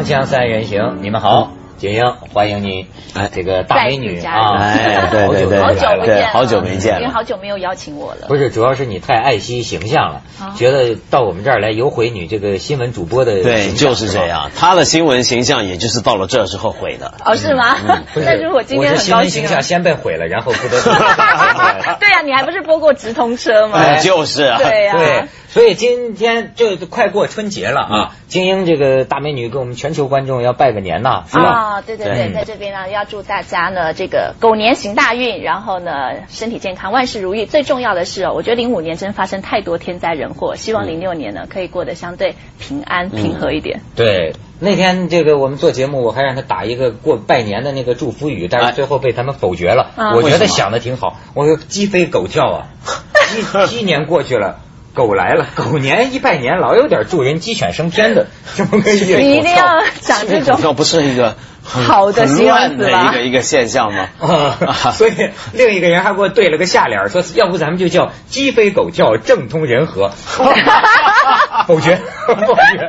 锵锵三人行，你们好，景英，欢迎你，哎，这个大美女啊，哎，对对对，好久没见，好久没见，因为好久没有邀请我了。不是，主要是你太爱惜形象了，觉得到我们这儿来有毁你这个新闻主播的对，就是这样，他的新闻形象也就是到了这时候毁的。哦，是吗？那如果今天很高兴，形象先被毁了，然后不得。对呀，你还不是播过直通车吗？就是啊，对呀。对，所以今天就快过春节了啊，精英这个大美女给我们全球观众要拜个年呐，是吧？啊，对对对，在这边呢要祝大家呢这个狗年行大运，然后呢身体健康，万事如意。最重要的是哦，我觉得零五年真发生太多天灾人祸，希望零六年呢可以过得相对平安平和一点。对，那天这个我们做节目，我还让他打一个过拜年的那个祝福语，但是最后被他们否决了。我觉得想的挺好，我说鸡飞狗跳啊，鸡 鸡年过去了。狗来了，狗年一拜年，老有点助人鸡犬升天的这么个意思。你一定要讲这种，要不是一个好的形容词一个一个现象吗？所以另一个人还给我对了个下联，说要不咱们就叫鸡飞狗跳，政通人和。否决，否决，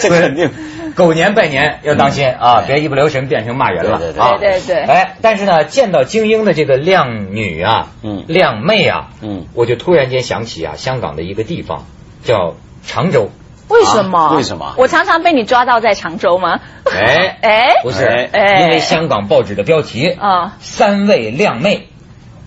这肯定。狗年拜年要当心啊，别一不留神变成骂人了啊！对对对，哎，但是呢，见到精英的这个靓女啊，嗯，靓妹啊，嗯，我就突然间想起啊，香港的一个地方叫常州。为什么？为什么？我常常被你抓到在常州吗？哎 哎，不是，哎，因为香港报纸的标题啊，三位靓妹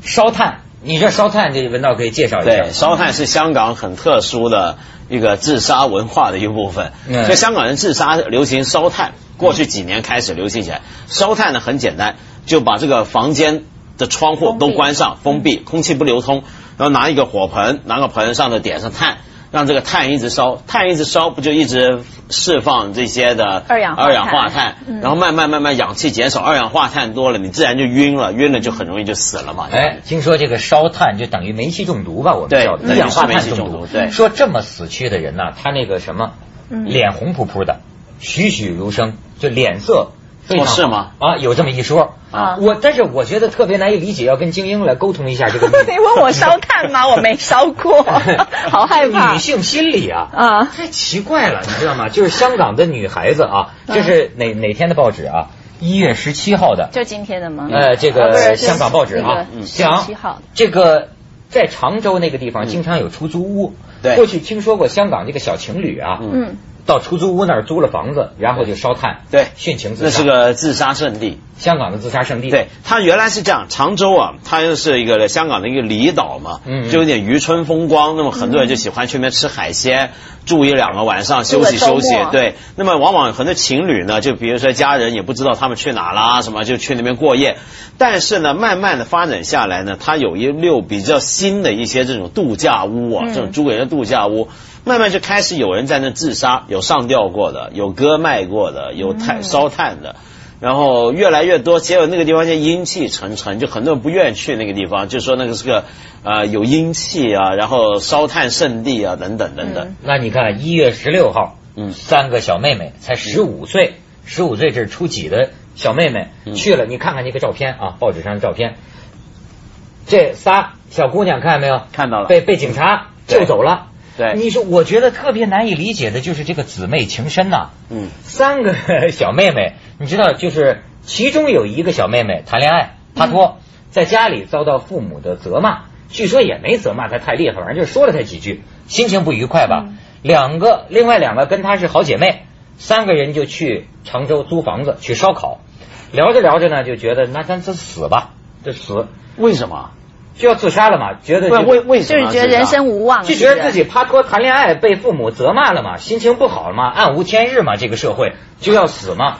烧炭。你这烧炭，这文道可以介绍一下。对，烧炭是香港很特殊的一个自杀文化的一部分。所以香港人自杀流行烧炭，过去几年开始流行起来。烧炭呢很简单，就把这个房间的窗户都关上，封闭，空气不流通，然后拿一个火盆，拿个盆上头点上炭。让这个碳一直烧，碳一直烧，不就一直释放这些的二氧二氧化碳，然后慢慢慢慢氧气减少，二氧化碳多了，你自然就晕了，晕了就很容易就死了嘛。哎，听说这个烧炭就等于煤气中毒吧？我们叫一氧化碳中毒。对，说这么死去的人呢，他那个什么，脸红扑扑的，栩栩如生，就脸色。哦，是吗？啊，有这么一说啊。我但是我觉得特别难以理解，要跟精英来沟通一下这个。你问我烧炭吗？我没烧过，好害怕。女性心理啊啊，太奇怪了，你知道吗？就是香港的女孩子啊，这是哪哪天的报纸啊？一月十七号的，就今天的吗？呃，这个香港报纸啊，讲七号。这个在常州那个地方经常有出租屋，对，过去听说过香港这个小情侣啊，嗯。到出租屋那儿租了房子，然后就烧炭，对，殉情自杀。那是个自杀圣地，香港的自杀圣地。对，它原来是这样，常州啊，它又是一个香港的一个离岛嘛，嗯，就有点渔村风光，那么很多人就喜欢去那边吃海鲜，住一两个晚上休息休息。对，那么往往很多情侣呢，就比如说家人也不知道他们去哪啦，什么就去那边过夜。但是呢，慢慢的发展下来呢，它有一溜比较新的一些这种度假屋啊，这种租给人的度假屋。慢慢就开始有人在那自杀，有上吊过的，有割脉过的，有炭烧炭的，然后越来越多。结果那个地方就阴气沉沉，就很多人不愿意去那个地方，就说那个是个呃有阴气啊，然后烧炭圣地啊等等等等。那你看一月十六号，嗯，三个小妹妹才十五岁，十五岁这是初几的小妹妹去了？你看看那个照片啊，报纸上的照片，这仨小姑娘看见没有？看到了，被被警察救走了。对，你说我觉得特别难以理解的就是这个姊妹情深呐。嗯，三个 小妹妹，你知道，就是其中有一个小妹妹谈恋爱，帕托在家里遭到父母的责骂，据说也没责骂她太厉害，反正就是说了她几句，心情不愉快吧。两个，另外两个跟她是好姐妹，三个人就去常州租房子去烧烤，聊着聊着呢，就觉得那咱就死吧，就死。为什么？就要自杀了嘛？觉得为为什么？就是觉得人生无望，就觉得自己帕托谈恋爱被父母责骂了嘛，心情不好了嘛，暗无天日嘛，这个社会就要死嘛，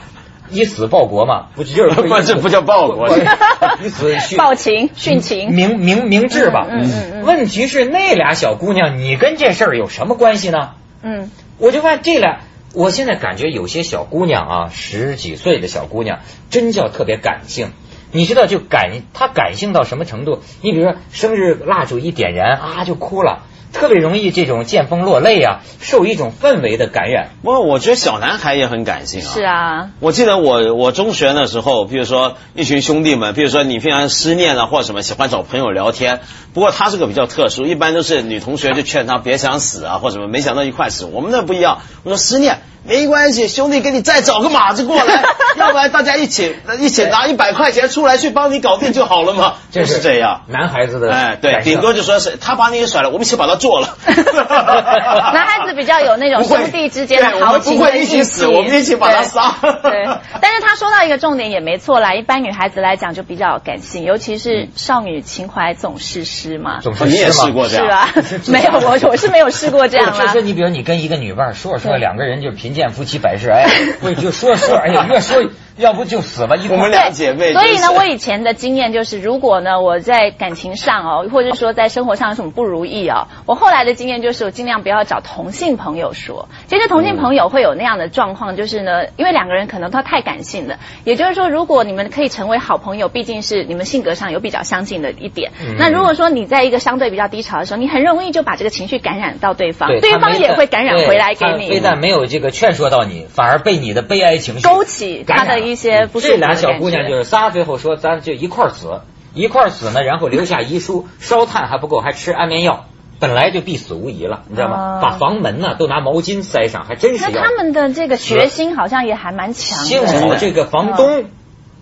以死报国嘛，不就是 不这不叫报国，以死报情殉情，明明明智吧？嗯嗯。问题是那俩小姑娘，你跟这事儿有什么关系呢？嗯，我就问这俩，我现在感觉有些小姑娘啊，十几岁的小姑娘，真叫特别感性。你知道就感他感性到什么程度？你比如说生日蜡烛一点燃啊就哭了，特别容易这种见风落泪啊，受一种氛围的感染。不过我觉得小男孩也很感性啊。是啊。我记得我我中学的时候，比如说一群兄弟们，比如说你平常失恋了或者什么，喜欢找朋友聊天。不过他是个比较特殊，一般都是女同学就劝他别想死啊或什么，没想到一块死。我们那不一样，我说失恋。没关系，兄弟，给你再找个马子过来，要不然大家一起一起拿一百块钱出来去帮你搞定就好了嘛，就是这样。男孩子的哎，对，顶多就说是他把你给甩了，我们一起把他做了。男孩子比较有那种兄弟之间的豪情不会一起死，我们一起把他杀。对，但是他说到一个重点也没错啦，一般女孩子来讲就比较感性，尤其是少女情怀总是诗嘛。总是你也试过这样？是 啊，没有我我是没有试过这样。就是你比如你跟一个女伴说说两个人就贫。贱夫妻百事哀，不就说说，哎呀，越说。要不就死吧！我们俩姐妹。所以呢，我以前的经验就是，如果呢我在感情上哦，或者说在生活上有什么不如意哦，我后来的经验就是，我尽量不要找同性朋友说。其实同性朋友会有那样的状况，就是呢，因为两个人可能他太感性了。也就是说，如果你们可以成为好朋友，毕竟是你们性格上有比较相近的一点。那如果说你在一个相对比较低潮的时候，你很容易就把这个情绪感染到对方，对方也会感染回来给你。非但没有这个劝说到你，反而被你的悲哀情绪勾起他的一些不是。俩小姑娘就是仨，最后说咱就一块死，一块死呢，然后留下遗书，烧炭还不够，还吃安眠药，本来就必死无疑了，你知道吗？把房门呢都拿毛巾塞上，还真是。那他们的这个决心好像也还蛮强。幸好这个房东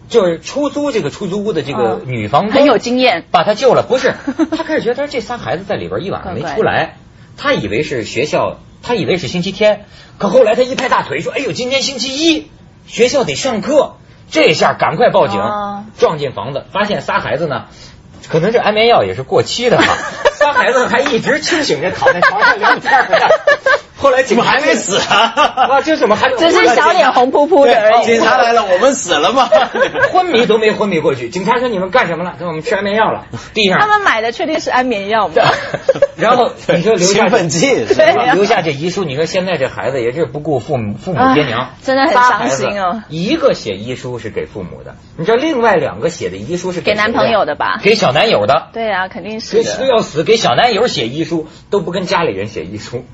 就是出租这个出租屋的这个女房东很有经验，把他救了。不是，他开始觉得这仨孩子在里边一晚上没出来，他以为是学校，他以为是星期天，可后来他一拍大腿说：“哎呦，今天星期一，学校得上课。”这下赶快报警，撞进房子，发现仨孩子呢，可能这安眠药也是过期的哈，仨孩子还一直清醒着躺在床上聊天呢。后来怎么还没死啊？啊，这怎么还？只是小脸红扑扑的而已。警察来了，我们死了吗？昏迷都没昏迷过去。警察说：“你们干什么了？给我们吃安眠药了。”地上。他们买的确定是安眠药吗？然后你说留下奋剂，对，留下这遗书。你说现在这孩子也是不顾父母父母爹娘，真的很伤心哦。一个写遗书是给父母的，你知道另外两个写的遗书是给男朋友的吧？给小男友的。对啊，肯定是。要死给小男友写遗书，都不跟家里人写遗书。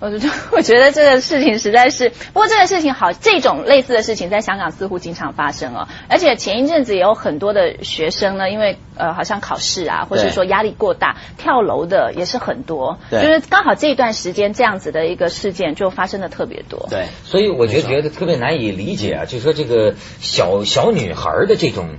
我就 我觉得这个事情实在是，不过这个事情好，这种类似的事情在香港似乎经常发生哦。而且前一阵子也有很多的学生呢，因为呃好像考试啊，或者说压力过大，跳楼的也是很多。就是刚好这一段时间这样子的一个事件就发生的特别多。对，所以我觉得觉得特别难以理解啊，就是说这个小小女孩的这种。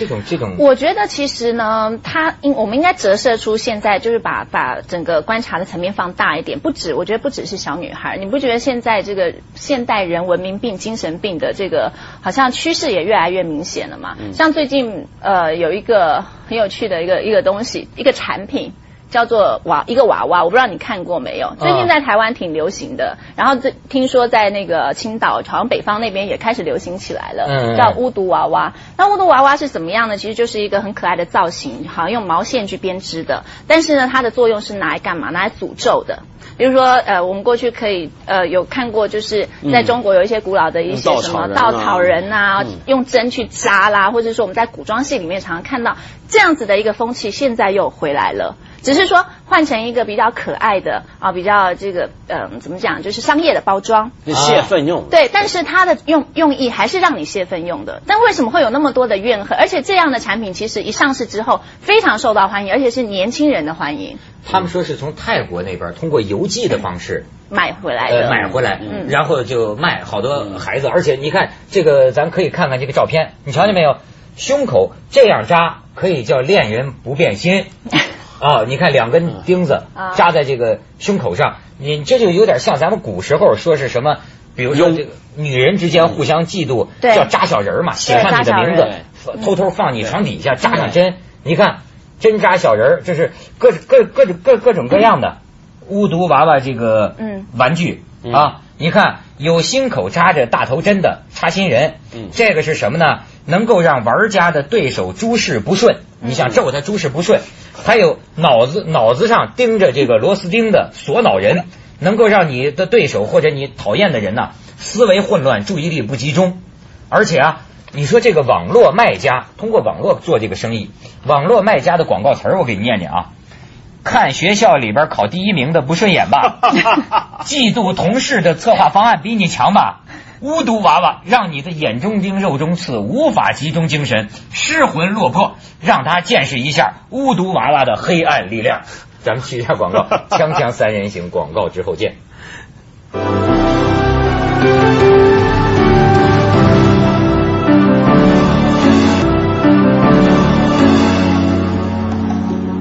这种这种，我觉得其实呢，它应我们应该折射出现在就是把把整个观察的层面放大一点，不止我觉得不只是小女孩，你不觉得现在这个现代人文明病、精神病的这个好像趋势也越来越明显了嘛？像最近呃有一个很有趣的一个一个东西，一个产品。叫做娃一个娃娃，我不知道你看过没有？最近在台湾挺流行的，然后这听说在那个青岛，好像北方那边也开始流行起来了。嗯，叫巫毒娃娃。那巫毒娃娃是怎么样呢？其实就是一个很可爱的造型，好像用毛线去编织的。但是呢，它的作用是拿来干嘛？拿来诅咒的。比如说，呃，我们过去可以呃有看过，就是在中国有一些古老的一些什么稻草人啊，用针去扎啦，或者说我们在古装戏里面常常看到这样子的一个风气，现在又回来了。只是说换成一个比较可爱的啊，比较这个嗯，怎么讲，就是商业的包装，泄愤用。对，但是它的用用意还是让你泄愤用的。但为什么会有那么多的怨恨？而且这样的产品其实一上市之后非常受到欢迎，而且是年轻人的欢迎。他们说是从泰国那边通过邮寄的方式买回来的，买回来，然后就卖好多孩子。而且你看这个，咱可以看看这个照片，你瞧见没有？胸口这样扎可以叫恋人不变心。啊，你看两根钉子扎在这个胸口上，你这就有点像咱们古时候说是什么，比如说这个女人之间互相嫉妒，叫扎小人嘛，写上你的名字，偷偷放你床底下扎上针。你看针扎小人，这是各各各种各各种各样的巫毒娃娃这个玩具啊。你看有心口扎着大头针的插心人，这个是什么呢？能够让玩家的对手诸事不顺，你想咒他诸事不顺。还有脑子脑子上钉着这个螺丝钉的锁脑人，能够让你的对手或者你讨厌的人呢思维混乱、注意力不集中。而且啊，你说这个网络卖家通过网络做这个生意，网络卖家的广告词儿我给你念念啊：看学校里边考第一名的不顺眼吧？嫉妒同事的策划方案比你强吧？巫毒娃娃让你的眼中钉肉中刺，无法集中精神，失魂落魄，让他见识一下巫毒娃娃的黑暗力量。咱们去一下广告，锵锵三人行广告之后见。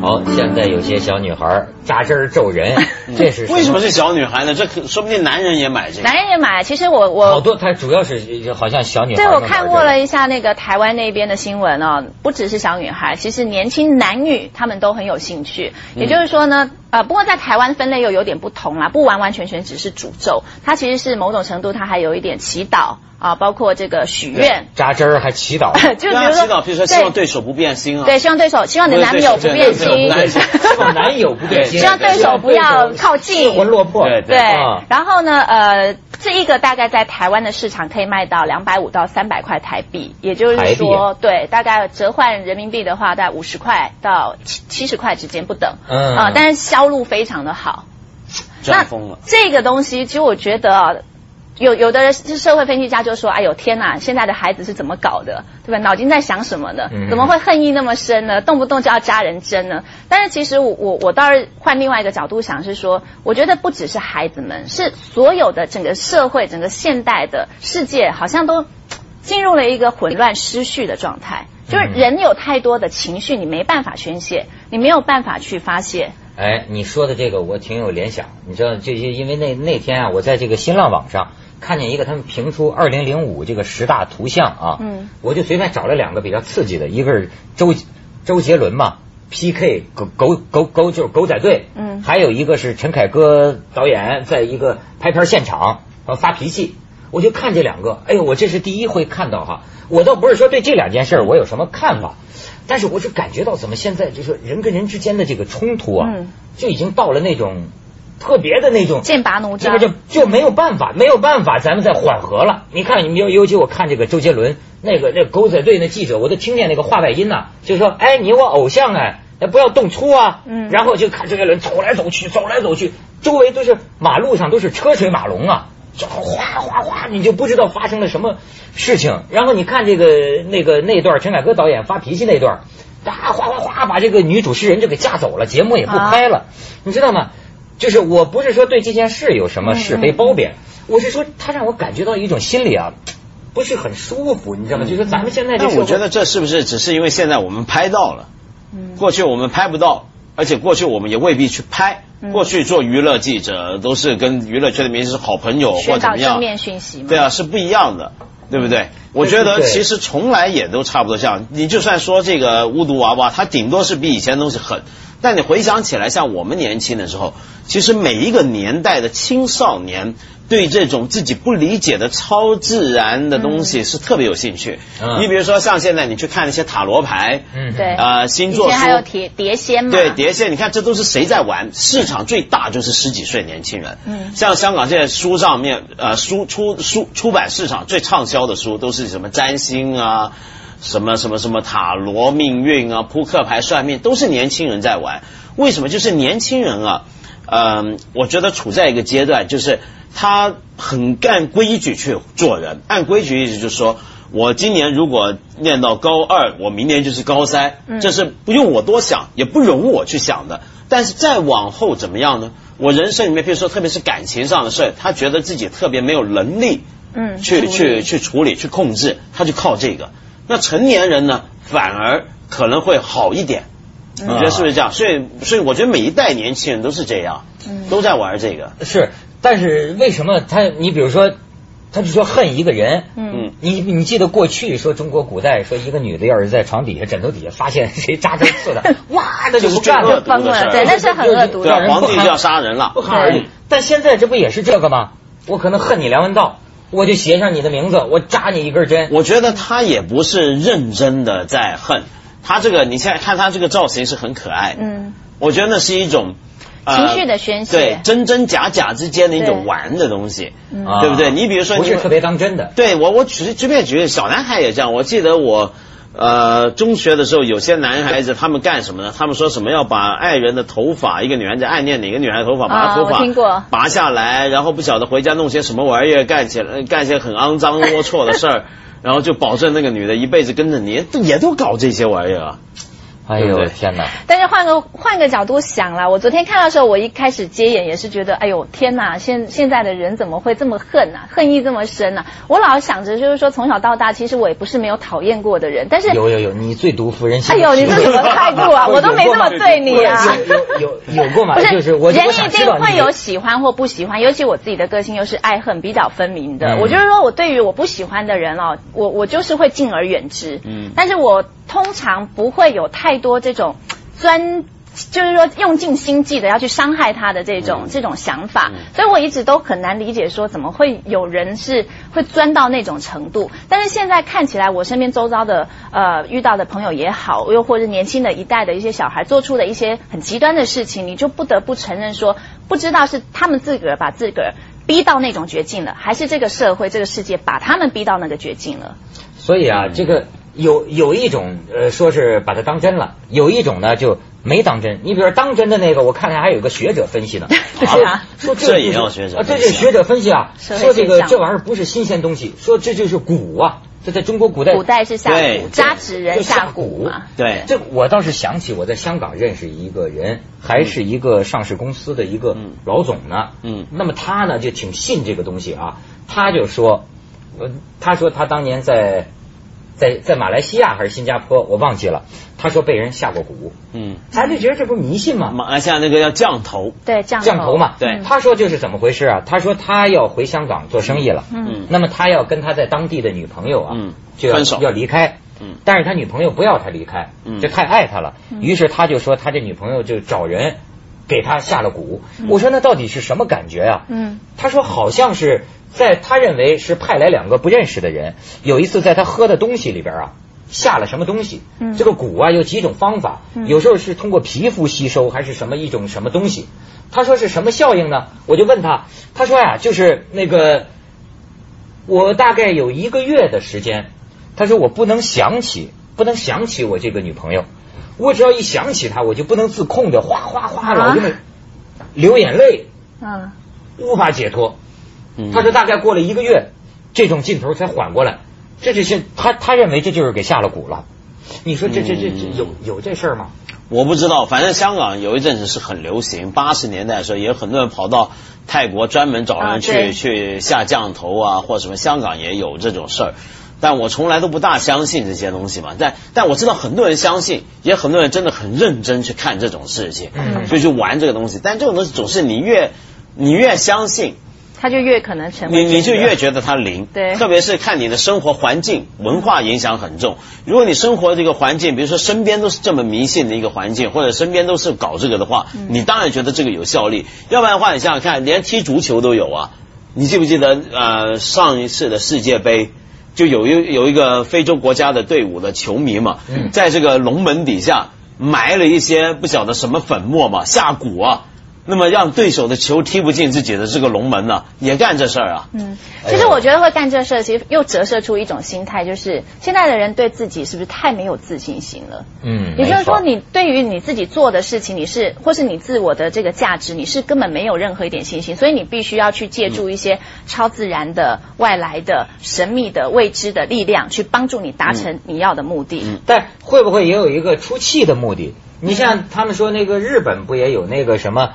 好，现在有些小女孩扎针咒人，这是为什么是小女孩呢？这可说不定男人也买这个。男人也买，其实我我好多，它主要是好像小女孩。对，我看过了一下那个台湾那边的新闻哦，不只是小女孩，其实年轻男女他们都很有兴趣。也就是说呢。呃，不过在台湾分类又有点不同啦，不完完全全只是诅咒，它其实是某种程度，它还有一点祈祷啊，包括这个许愿、扎针儿还祈祷，就比如说，祈祷，比如说希望对手不变心啊，对，希望对手，希望你的男友不变心，希望男友不变心，希望对手不要靠近，失魂落魄，对，然后呢，呃。这一个大概在台湾的市场可以卖到两百五到三百块台币，也就是说，对，大概折换人民币的话，在五十块到七七十块之间不等。嗯。啊，但是销路非常的好，赚疯了。这个东西，其实我觉得啊。有有的人是社会分析家就说：“哎呦天哪，现在的孩子是怎么搞的，对吧？脑筋在想什么呢？怎么会恨意那么深呢？动不动就要扎人针呢？”但是其实我我我倒是换另外一个角度想，是说，我觉得不只是孩子们，是所有的整个社会、整个现代的世界，好像都进入了一个混乱失序的状态。就是人有太多的情绪，你没办法宣泄，你没有办法去发泄。哎，你说的这个我挺有联想，你知道，这些因为那那天啊，我在这个新浪网上。看见一个他们评出二零零五这个十大图像啊，嗯，我就随便找了两个比较刺激的，一个是周周杰伦嘛，PK 狗狗狗狗就是狗仔队，嗯，还有一个是陈凯歌导演在一个拍片现场发脾气，我就看这两个，哎呦，我这是第一回看到哈，我倒不是说对这两件事我有什么看法，但是我是感觉到怎么现在就是人跟人之间的这个冲突啊，就已经到了那种。特别的那种剑拔弩张，就就没有办法，没有办法，咱们再缓和了。你看，尤尤其我看这个周杰伦那个那狗仔队那记者，我都听见那个话外音呐，就说：“哎，你我偶像哎，不要动粗啊。”嗯，然后就看周杰伦走来走去，走来走去，周围都是马路上都是车水马龙啊，就哗哗哗，你就不知道发生了什么事情。然后你看这个那个那段陈凯歌导演发脾气那段，啊哗哗哗把这个女主持人就给架走了，节目也不拍了，你知道吗？就是我不是说对这件事有什么是非褒贬，我是说他让我感觉到一种心理啊，不是很舒服，你知道吗？就是咱们现在这我觉得这是不是只是因为现在我们拍到了，过去我们拍不到，而且过去我们也未必去拍。过去做娱乐记者都是跟娱乐圈的明星是好朋友或怎么样，正面讯息对啊，是不一样的，对不对？我觉得其实从来也都差不多像。你就算说这个巫毒娃娃，它顶多是比以前东西狠。但你回想起来，像我们年轻的时候，其实每一个年代的青少年对这种自己不理解的超自然的东西是特别有兴趣。你比如说，像现在你去看那些塔罗牌，嗯，对，啊，星座书，还有碟碟仙嘛，对，碟仙，你看这都是谁在玩？市场最大就是十几岁年轻人。嗯，像香港现在书上面，呃，书出书出版市场最畅销的书都是什么占星啊。什么什么什么塔罗命运啊，扑克牌算命都是年轻人在玩。为什么？就是年轻人啊，嗯，我觉得处在一个阶段，就是他很按规矩去做人。按规矩意思就是说，我今年如果念到高二，我明年就是高三，这是不用我多想，也不容我去想的。但是再往后怎么样呢？我人生里面，比如说特别是感情上的事他觉得自己特别没有能力，嗯，去去去处理、去控制，他就靠这个。那成年人呢，反而可能会好一点，你觉得是不是这样？所以，所以我觉得每一代年轻人都是这样，都在玩这个。是，但是为什么他？你比如说，他就说恨一个人，嗯，你你记得过去说中国古代说一个女的要是在床底下、枕头底下发现 谁扎针刺的，哇，那就不干了，疯了，对，那是很恶毒的，皇帝就要杀人了，不寒而栗。但现在这不也是这个吗？我可能恨你梁文道。我就写上你的名字，我扎你一根针。我觉得他也不是认真的在恨，他这个你现在看他这个造型是很可爱。嗯，我觉得那是一种情绪的宣泄，对真真假假之间的一种玩的东西，对不对？你比如说，不是特别当真的。对我，我举随便举，小男孩也这样。我记得我。呃，中学的时候，有些男孩子他们干什么呢？他们说什么要把爱人的头发，一个女孩子暗恋哪个女孩头发，把她头发拔下来，然后不晓得回家弄些什么玩意儿，干起来干些很肮脏龌龊的事儿，然后就保证那个女的一辈子跟着你，也都搞这些玩意儿啊。哎呦天哪！但是换个换个角度想啦，我昨天看到的时候，我一开始接眼也是觉得，哎呦天哪！现现在的人怎么会这么恨呐？恨意这么深呐？我老想着就是说，从小到大，其实我也不是没有讨厌过的人，但是有有有，你最毒妇人心。哎呦，你这什么态度啊？我都没这么对你啊！有有有过吗？不是，就是人一定会有喜欢或不喜欢，尤其我自己的个性又是爱恨比较分明的。我就是说我对于我不喜欢的人哦，我我就是会敬而远之。嗯，但是我通常不会有太多这种。钻就是说用尽心计的要去伤害他的这种这种想法，所以我一直都很难理解说怎么会有人是 会钻到那种程度。但是现在看起来，我身边周遭的呃遇到的朋友也好，又或者年轻的一代的一些小孩做出的一些很极端的事情，你就不得不承认说，不知道是他们自个儿把自个儿逼到那种绝境了，还是这个社会这个世界把他们逼到那个绝境了。所以啊，这个。有有一种呃，说是把它当真了；有一种呢，就没当真。你比如说当真的那个，我看来还有个学者分析呢，说这也要学者啊，这是学者分析啊，说这个这玩意儿不是新鲜东西，说这就是蛊啊，这在中国古代古代是下蛊，扎纸人下蛊嘛。对，这我倒是想起我在香港认识一个人，还是一个上市公司的一个老总呢。嗯，那么他呢就挺信这个东西啊，他就说，呃，他说他当年在。在在马来西亚还是新加坡，我忘记了。他说被人下过蛊，嗯，咱就觉得这不是迷信吗？马来西亚那个叫降头，对降降头嘛，对。他说就是怎么回事啊？他说他要回香港做生意了，嗯，那么他要跟他在当地的女朋友啊，嗯，就要要离开，嗯，但是他女朋友不要他离开，嗯，就太爱他了，于是他就说他这女朋友就找人给他下了蛊。我说那到底是什么感觉啊？嗯，他说好像是。在他认为是派来两个不认识的人，有一次在他喝的东西里边啊下了什么东西，这个蛊啊有几种方法，有时候是通过皮肤吸收还是什么一种什么东西，他说是什么效应呢？我就问他，他说呀就是那个我大概有一个月的时间，他说我不能想起不能想起我这个女朋友，我只要一想起她，我就不能自控的哗哗哗老这么流眼泪，嗯，无法解脱。他说大概过了一个月，这种劲头才缓过来。这就是他他认为这就是给下了蛊了。你说这这这这有有这事儿吗？我不知道，反正香港有一阵子是很流行，八十年代的时候也有很多人跑到泰国专门找人去去下降头啊，或什么。香港也有这种事儿，但我从来都不大相信这些东西嘛。但但我知道很多人相信，也很多人真的很认真去看这种事情，所以去玩这个东西。但这种东西总是你越你越相信。他就越可能成为你，你就越觉得他灵。对，特别是看你的生活环境、文化影响很重。如果你生活这个环境，比如说身边都是这么迷信的一个环境，或者身边都是搞这个的话，你当然觉得这个有效力。要不然的话，你想想看，连踢足球都有啊。你记不记得呃上一次的世界杯，就有一有一个非洲国家的队伍的球迷嘛，在这个龙门底下埋了一些不晓得什么粉末嘛，下蛊啊。那么让对手的球踢不进自己的这个龙门呢，也干这事儿啊？嗯，其实我觉得会干这事儿，其实又折射出一种心态，就是现在的人对自己是不是太没有自信心了？嗯，也就是说，你对于你自己做的事情，你是或是你自我的这个价值，你是根本没有任何一点信心，所以你必须要去借助一些超自然的、外来的、神秘的、未知的力量，去帮助你达成你要的目的。嗯，但会不会也有一个出气的目的？你像他们说那个日本不也有那个什么？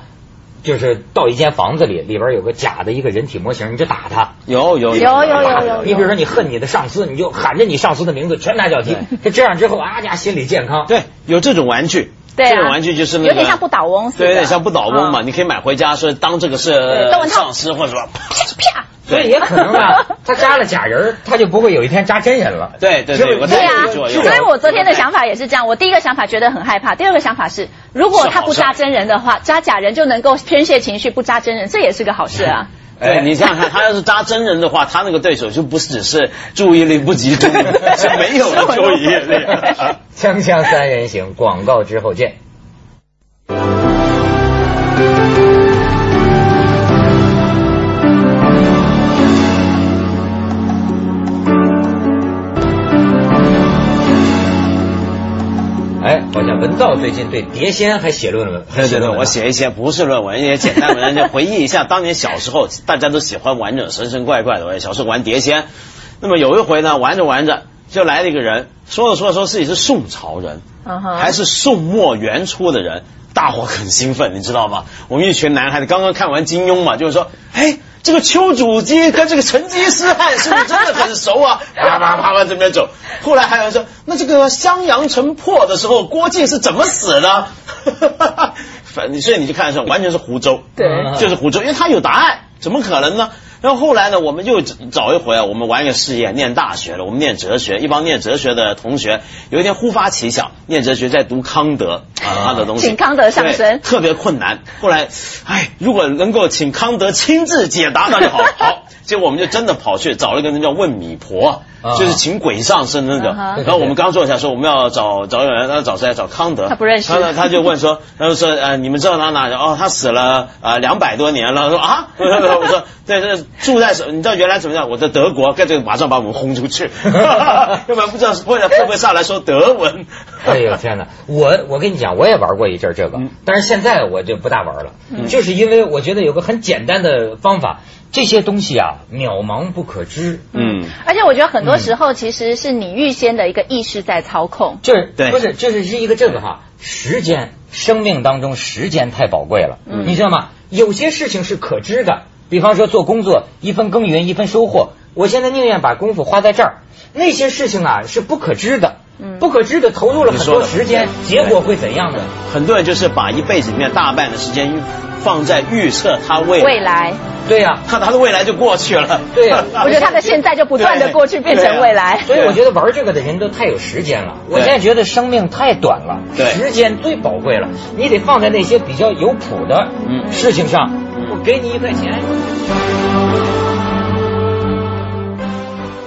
就是到一间房子里，里边有个假的一个人体模型，你就打他。有有有有有有。你比如说，你恨你的上司，你就喊着你上司的名字，拳打脚踢。就这样之后，啊家心理健康。对，有这种玩具。对这种玩具就是那个有点像不倒翁。对，有点像不倒翁嘛。你可以买回家，说当这个是上司或者说啪。啪。所以也可能 啊，他扎了假人，他就不会有一天扎真人了。对对对，对啊。所以我昨天的想法也是这样。我第一个想法觉得很害怕，第二个想法是，如果他不扎真人的话，扎假人就能够宣泄情绪，不扎真人，这也是个好事啊。对你想想看，他要是扎真人的话，他那个对手就不只是注意力不集中，是没有了注意力。锵锵三人行，广告之后见。好像文道最近对碟仙还写论文，对对对，我写一些不是论文，一些简单文，就回忆一下当年小时候，大家都喜欢玩着神神怪怪的，我小时候玩碟仙。那么有一回呢，玩着玩着就来了一个人，说着说着说自己是宋朝人，还是宋末元初的人，大伙很兴奋，你知道吗？我们一群男孩子刚刚看完金庸嘛，就是说，哎。这个丘处机跟这个成吉思汗是不是真的很熟啊？啪啪啪往这边走。后来还有人说，那这个襄阳城破的时候，郭靖是怎么死的？反正所以你就看的时候，完全是湖州，对，就是湖州，因为他有答案，怎么可能呢？然后后来呢，我们又找一回啊，我们玩一个试验，念大学了，我们念哲学，一帮念哲学的同学，有一天忽发奇想，念哲学在读康德啊，他的东西，请康德上身，特别困难。后来，哎，如果能够请康德亲自解答那就好，好。结果我们就真的跑去找了一个人叫问米婆，就是请鬼上身那个。然后我们刚坐下说我们要找找人，要找谁？找康德。他不认识。他他就问说，他就说呃，你们知道他哪？哦，他死了啊两百多年了。说啊，我说对这住在什？你知道原来怎么样？我在德国，跟这个马上把我们轰出去。要不然不知道会会不会上来说德文。哎呦天哪！我我跟你讲，我也玩过一阵这个，但是现在我就不大玩了，就是因为我觉得有个很简单的方法。这些东西啊，渺茫不可知。嗯，而且我觉得很多时候其实是你预先的一个意识在操控。就是不是就是是一个这个哈，时间，生命当中时间太宝贵了。嗯，你知道吗？有些事情是可知的，比方说做工作，一分耕耘一分收获。我现在宁愿把功夫花在这儿。那些事情啊是不可知的，不可知的投入了很多时间，结果会怎样呢？很多人就是把一辈子里面大半的时间放在预测他未未来。对呀，他他的未来就过去了。对呀，我觉得他的现在就不断的过去变成未来。所以我觉得玩这个的人都太有时间了。我现在觉得生命太短了，时间最宝贵了，你得放在那些比较有谱的事情上。我给你一块钱。